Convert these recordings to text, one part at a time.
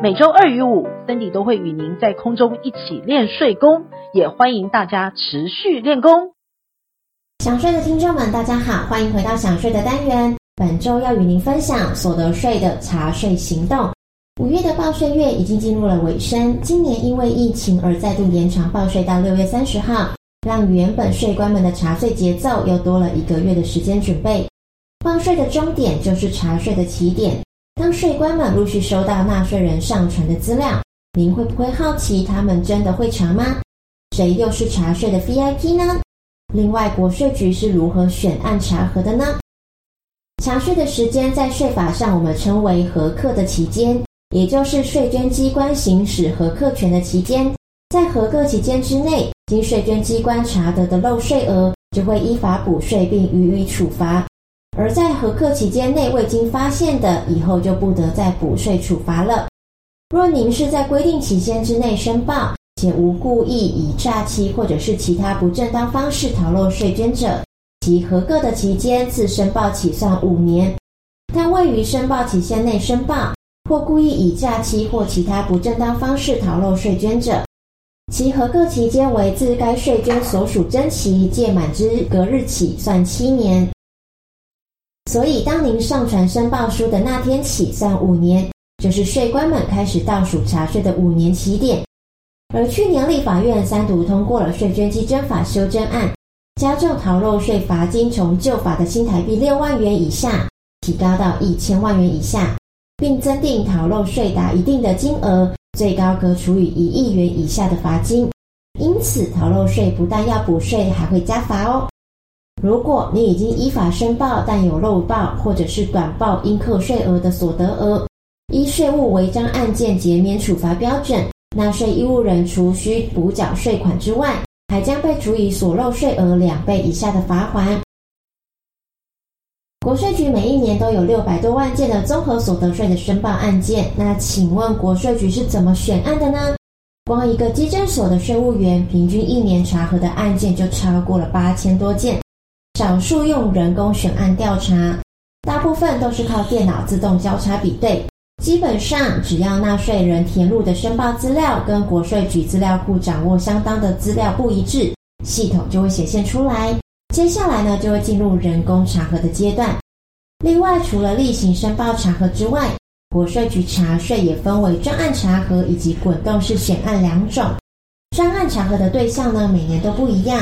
每周二与五，Cindy 都会与您在空中一起练睡功，也欢迎大家持续练功。想睡的听众们，大家好，欢迎回到想睡的单元。本周要与您分享所得税的查税行动。五月的报税月已经进入了尾声，今年因为疫情而再度延长报税到六月三十号。让原本税官们的查税节奏又多了一个月的时间准备。报税的终点就是查税的起点。当税官们陆续收到纳税人上传的资料，您会不会好奇他们真的会查吗？谁又是查税的 VIP 呢？另外，国税局是如何选案查核的呢？查税的时间在税法上我们称为核课的期间，也就是税捐机关行使核课权的期间。在核课期间之内，经税捐机关查得的漏税额，就会依法补税并予以处罚；而在合课期间内未经发现的，以后就不得再补税处罚了。若您是在规定期限之内申报，且无故意以诈欺或者是其他不正当方式逃漏税捐者，其合格的期间自申报起算五年；但未于申报期限内申报，或故意以诈欺或其他不正当方式逃漏税捐者，其合格期间为自该税捐所属征期届满之隔日起算七年，所以当您上传申报书的那天起算五年，就是税官们开始倒数查税的五年起点。而去年立法院三读通过了税捐稽征法修正案，加重逃漏税罚金从旧法的新台币六万元以下提高到一千万元以下，并增订逃漏税达一定的金额。最高可处以一亿元以下的罚金，因此逃漏税不但要补税，还会加罚哦。如果你已经依法申报，但有漏报或者是短报应课税额的所得额，依税务违章案件减免处罚标准，纳税义务人除需补缴税款之外，还将被处以所漏税额两倍以下的罚锾。国税局每一年都有六百多万件的综合所得税的申报案件，那请问国税局是怎么选案的呢？光一个稽征所的税务员，平均一年查核的案件就超过了八千多件，少数用人工选案调查，大部分都是靠电脑自动交叉比对。基本上，只要纳税人填入的申报资料跟国税局资料库掌握相当的资料不一致，系统就会显现出来。接下来呢，就会进入人工查核的阶段。另外，除了例行申报查核之外，国税局查税也分为专案查核以及滚动式选案两种。专案查核的对象呢，每年都不一样。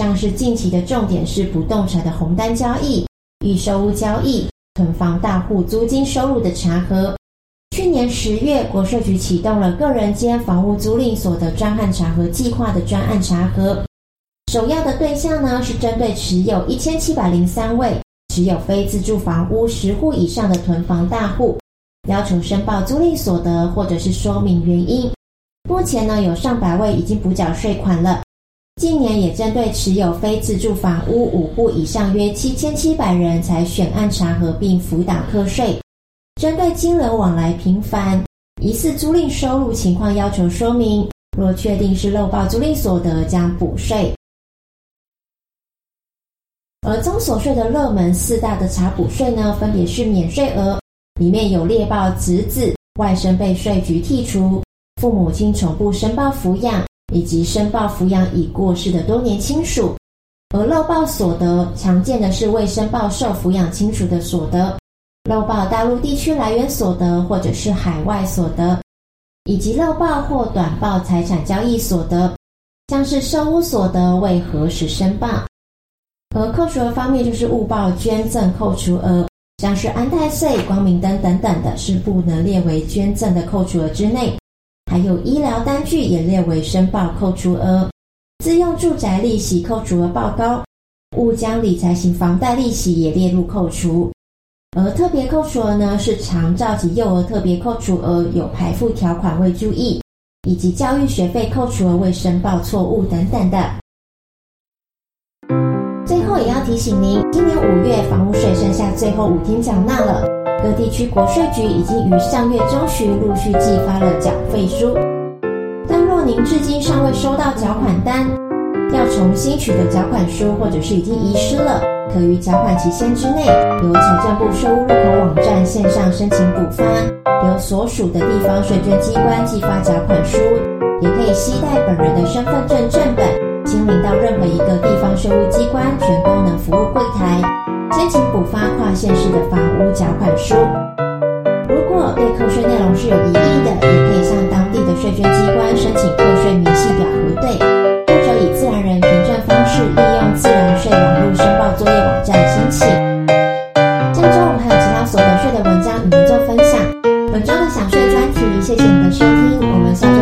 像是近期的重点是不动产的红单交易、预售屋交易、囤房大户租金收入的查核。去年十月，国税局启动了个人间房屋租赁所得专案查核计划的专案查核。首要的对象呢，是针对持有一千七百零三位持有非自住房屋十户以上的囤房大户，要求申报租赁所得或者是说明原因。目前呢，有上百位已经补缴税款了。近年也针对持有非自住房屋五户以上约七千七百人才选案查核并辅导课税。针对金流往来频繁、疑似租赁收入情况要求说明，若确定是漏报租赁所得，将补税。而综所税的热门四大的查补税呢，分别是免税额，里面有列报侄子、外甥被税局剔除，父母亲重复申报抚养，以及申报抚养已过世的多年亲属。而漏报所得，常见的是未申报受抚养亲属的所得，漏报大陆地区来源所得或者是海外所得，以及漏报或短报财产交易所得，像是售屋所得未核实申报。而扣除额方面，就是误报捐赠扣除额，像是安太税、光明灯等等的，是不能列为捐赠的扣除额之内。还有医疗单据也列为申报扣除额，自用住宅利息扣除额报高，误将理财型房贷利息也列入扣除。而特别扣除额呢，是长照及幼儿特别扣除额有排附条款未注意，以及教育学费扣除额未申报错误等等的。最后也要提醒您，今年五月房屋税剩下最后五天缴纳了，各地区国税局已经于上月中旬陆续寄发了缴费书。但若您至今尚未收到缴款单，要重新取得缴款书，或者是已经遗失了，可于缴款期限之内，由财政部税务入口网站线上申请补发，由所属的地方税捐机关寄发缴款书，也可以携带本人的身份证正本，亲临到任何一个地方税务机关全功能服务柜台，申请补发跨县市的房屋缴款书。如果对扣税内容是有疑义的，也可以向当地的税捐机关申请扣税明细表核对，或者以自然人凭证方式利用自然税网络申报作业网站申请。这周我们还有其他所得税的文章与您做分享。本周的享税专题，谢谢你的收听。我们下周